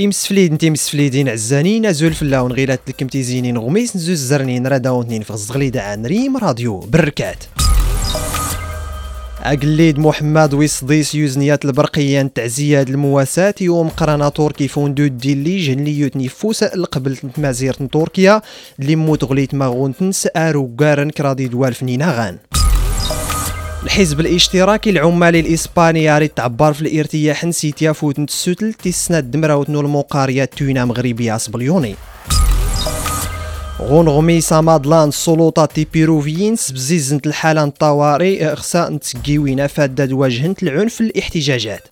إمسفليد نتي مسفليدين عزانين أزول فلاون غيلات لكم تيزينين غميس نزوز زرنين راداونتنين في غزغليدة عن ريم راديو بركات. أقليد محمد ويصديس يوزنيات البرقية تعزية المواساة يوم قرانا تركي فوندو ديلي جنلي يوتني فوس القبل مازير تركيا اللي موت غليت ماغون تنس آرو قارن كرادي دوال فنين غان الحزب الاشتراكي العمالي الإسباني ياري تعبر في الارتياح نسيتيا فوت نتسوتل تيسناد دمراوتنو المقارية توينا مغربية صبليوني غونغمي سامادلان السلطات بيروفيين سبزيزنت الحالة الطوارئ خصا نتسقيوين فادة واجهنت العنف الاحتجاجات.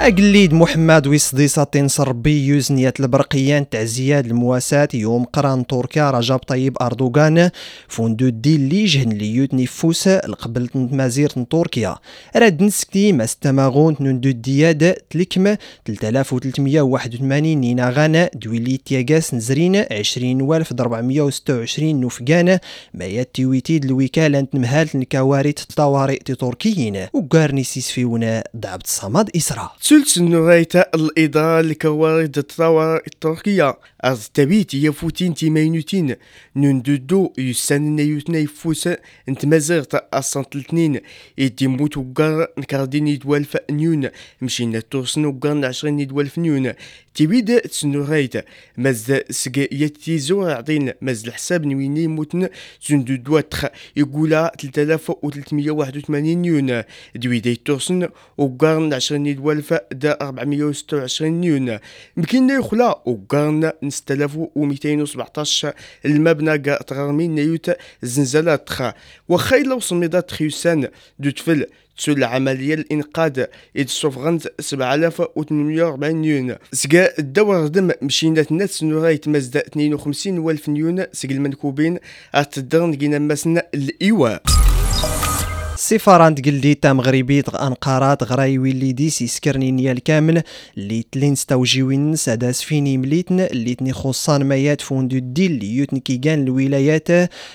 أقليد محمد ويصدي ساطين صربي يوزنيات البرقيان تعزيات المواساة يوم قران تركيا رجب طيب أردوغان. فوندو دي اللي جهن لي يوتني فوس القبل مازير تركيا. راد نسكتي ما استماغون نندو دياد تلكم 3381 نينا غانا دويلي تياغاس نزرين 20426 نفقان ما يتيويتيد الوكالة نمهال نكواريت طوارئ تركيين. وقارني سيسفيونا دعبت صمد إسراء. نرايتا الإدارة لكوارد الطوارئ التركية. أز تبيت يفوتين تيمينوتين ننددو يسان نيوتنا يفوس انت مازغت أصان تلتنين إدي موت وقار نكاردين يدوال فأنيون مشينا توصن وقار نعشرين يدوال فنيون تبيد تسنورايت مز سجا يتيزو عطين مز الحساب نويني موتن زندو تخ يقولا 3381 يون دويدي توصن وقارن 20 دوالف دا 426 يون مكينا يخلا وقارن 6217 المبنى قا تغرمين نيوت زنزلات تخا وخيلا وصميدات خيوسان دو تفل تسول العملية الإنقاذ إد سوفغنت 7840 يون. سكا الدور دم مشينا ناس نورايت مزدا 52 والف يون سكا المنكوبين أتدرن جينا مسنا الإيواء. سفارة قلديتا مغربي أنقارات غراي ويلي ديس يسكرني نيا الكامل اللي تلين ستوجيوين ساداس فيني مليتن اللي تني خصان ميات فوندو ديل اللي يوتن كيغان الولايات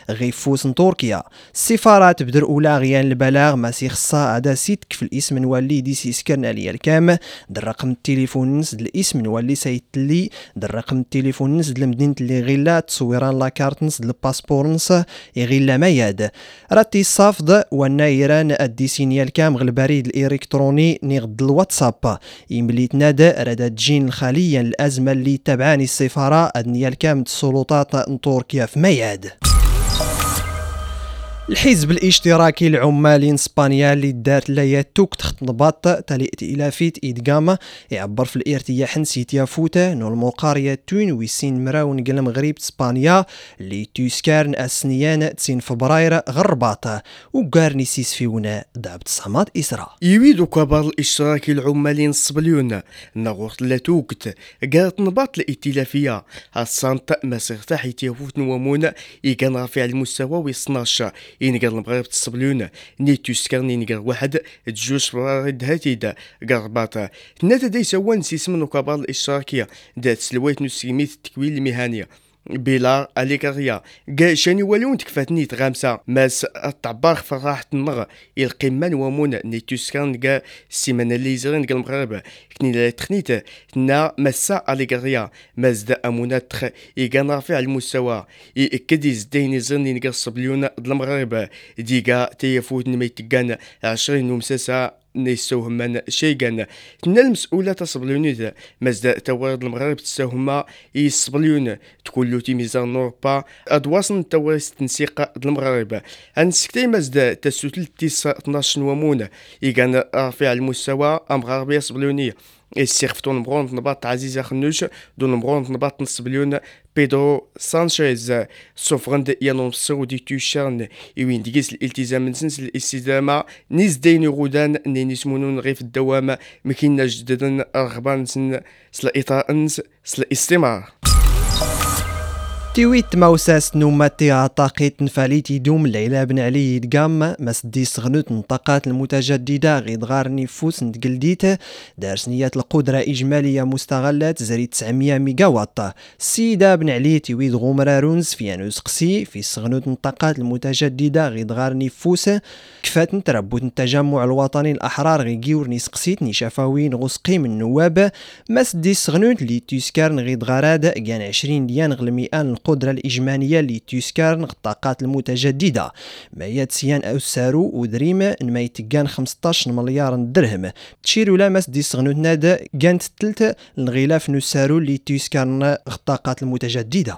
غيفوس تركيا السفارات بدر أولى غيان البلاغ ما خصا أدا سيتك في الإسم نولي ديس يسكرنا ليا الكام. در رقم التليفون نسد الإسم نولي سيتلي در رقم التليفون نسد المدينة اللي غيلا تصويران لاكارت نسد الباسبور نس يغيلا مياد. راتي الصافد وأنا إيران الديسينيال كام البريد الإلكتروني نغد الواتساب. إمليت نادا ردا تجين خاليا الأزمة اللي تبعاني السفارة أدنيا الكام السلطات تركيا في مياد الحزب الاشتراكي العمالي إسبانيا اللي دارت لا توك تخت نباط تالي ائتلافيت ايدغاما يعبر في الارتياح نسيتيا فوتا نو المقارية تون ويسين مراون قل مغرب إسبانيا اللي توسكارن اسنيان تسين فبراير غرباط. وقارني سيس فيونا دابت صماد اسرا يويدو كبار الاشتراكي العمالي نغوط لا توكت قالت نباط الائتلافية السانتا مسيرتا يتيفوت نوامون يكان رافع المستوى ويصناش. إنقر المغرب تصبلون. نيتو سكرني إنقر واحد تجوز فرارد هاتيدا قرباطا ناتا دي سوان سيسمن كبار الإشتراكية. دات سلويت نسيميت التكوين المهنية بلا أليكاريا قا شاني والون تكفاتني تغامسا ماس الطباخ فرح النغ القمان ومون نيتوسكان قا السيمانة اللي يزرين قا المغرب. كني لا تخنيت. نا مسا أليكاريا ماس دا أمونات تخ. إيقا رافع المستوى. إكد يزدين نقا الصبليون المغرب. ديقا تيفوت نميتقان عشرين ومساسا نيسوهما شيغان تنا المسؤولة تصبلون مازدا توارد المغرب تساهما يصبلون تقول تي ميزان نوربا ادواصن توارس تنسيق المغرب. انسكتي مازدا تسوتل تيس 12 ومون يغان رافع المستوى ام غربية دون برونت نبات عزيزة خنوش. دون برونت نبات نص بليون بيدرو سانشيز. سوفرند يانون سعودي توشارن يوين ديكيس الالتزام نسنس الاستدامة. نيز دين غودان. نينيس مونون غيف الدوام. مكينا جددا رغبان سن. سلا إطاء سلا استمرار تيويت موساس نوماتي عطاقيت نفاليتي دوم العلا بن علي دقام مسدي سغنوت نطاقات المتجددة غيد غار نفوس نتقلديت دار سنيات القدرة إجمالية مستغلات زري 900 ميجا واط السيدة بن علي تيويد غومرارونز في انوس قسي في سغنوت نطاقات المتجددة غيد غار نفوس كفات تربوت التجمع الوطني الأحرار غي جيور نسقسيت نشافاوين غسقي من النواب مسدي سغنوت لي تيسكار غيد غاراد كان 20 ديان غلميان القدرة الإجمالية لتيسكارن الطاقات المتجددة. ما يتسيان أو سارو ودريم ما يتقان 15 مليار درهم. تشيرو لامس دي سغنوت نادا كانت تلت الغلاف نسارو لتيسكارن الطاقات المتجددة.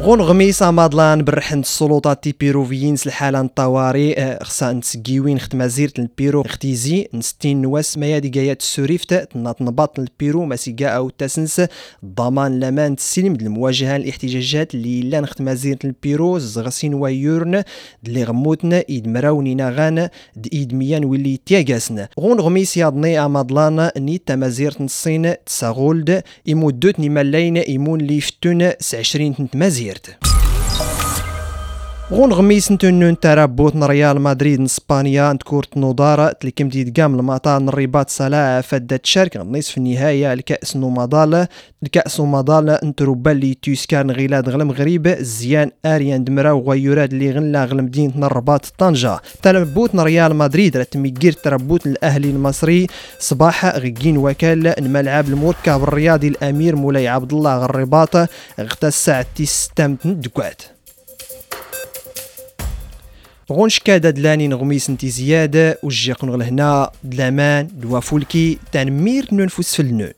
غون غميس مادلان برحن السلطات تي بيروفيين الحالة الطوارئ آه، خصا نتسقيوين خت مزيرة البيرو اختيزي نستين نواس ما يدي قايات السوريفت تناط نباط البيرو مسيقا أو تسنس ضمان لامان تسلم المواجهة الاحتجاجات اللي لا نخت مزيرة البيرو زغسين ويورن دلي غموتن إيد مراوني ناغان د إيد ميان تياغاسن غون غميس ياضني أمادلان نيت تمازيرة الصين تساغولد يمودوت نمالين يمون لي فتون س 20 مزير Verde. غون غميس نتنون ترابوت ريال مدريد اسبانيا نتكورت نضارة تلكم ديد قام المطار الرباط صلاة فدت شارك نصف النهاية الكأس نومادال الكأس نومادال نتروبا اللي تيسكان غيلاد غلم غريب زيان آريان دمرا وغيوراد اللي غلا غلم مدينة الرباط طنجة. تربوت ريال مدريد رتميكير تربوت الأهلي المصري. صباح غيين وكال الملعب المركب الرياضي الأمير مولاي عبد الله غرباط اغتسع الساعة 6 دكوات. غونش كادا دلاني نغميس انتي زيادة وجيق نغل هنا دلامان دوا فولكي تنمير ننفس في النون.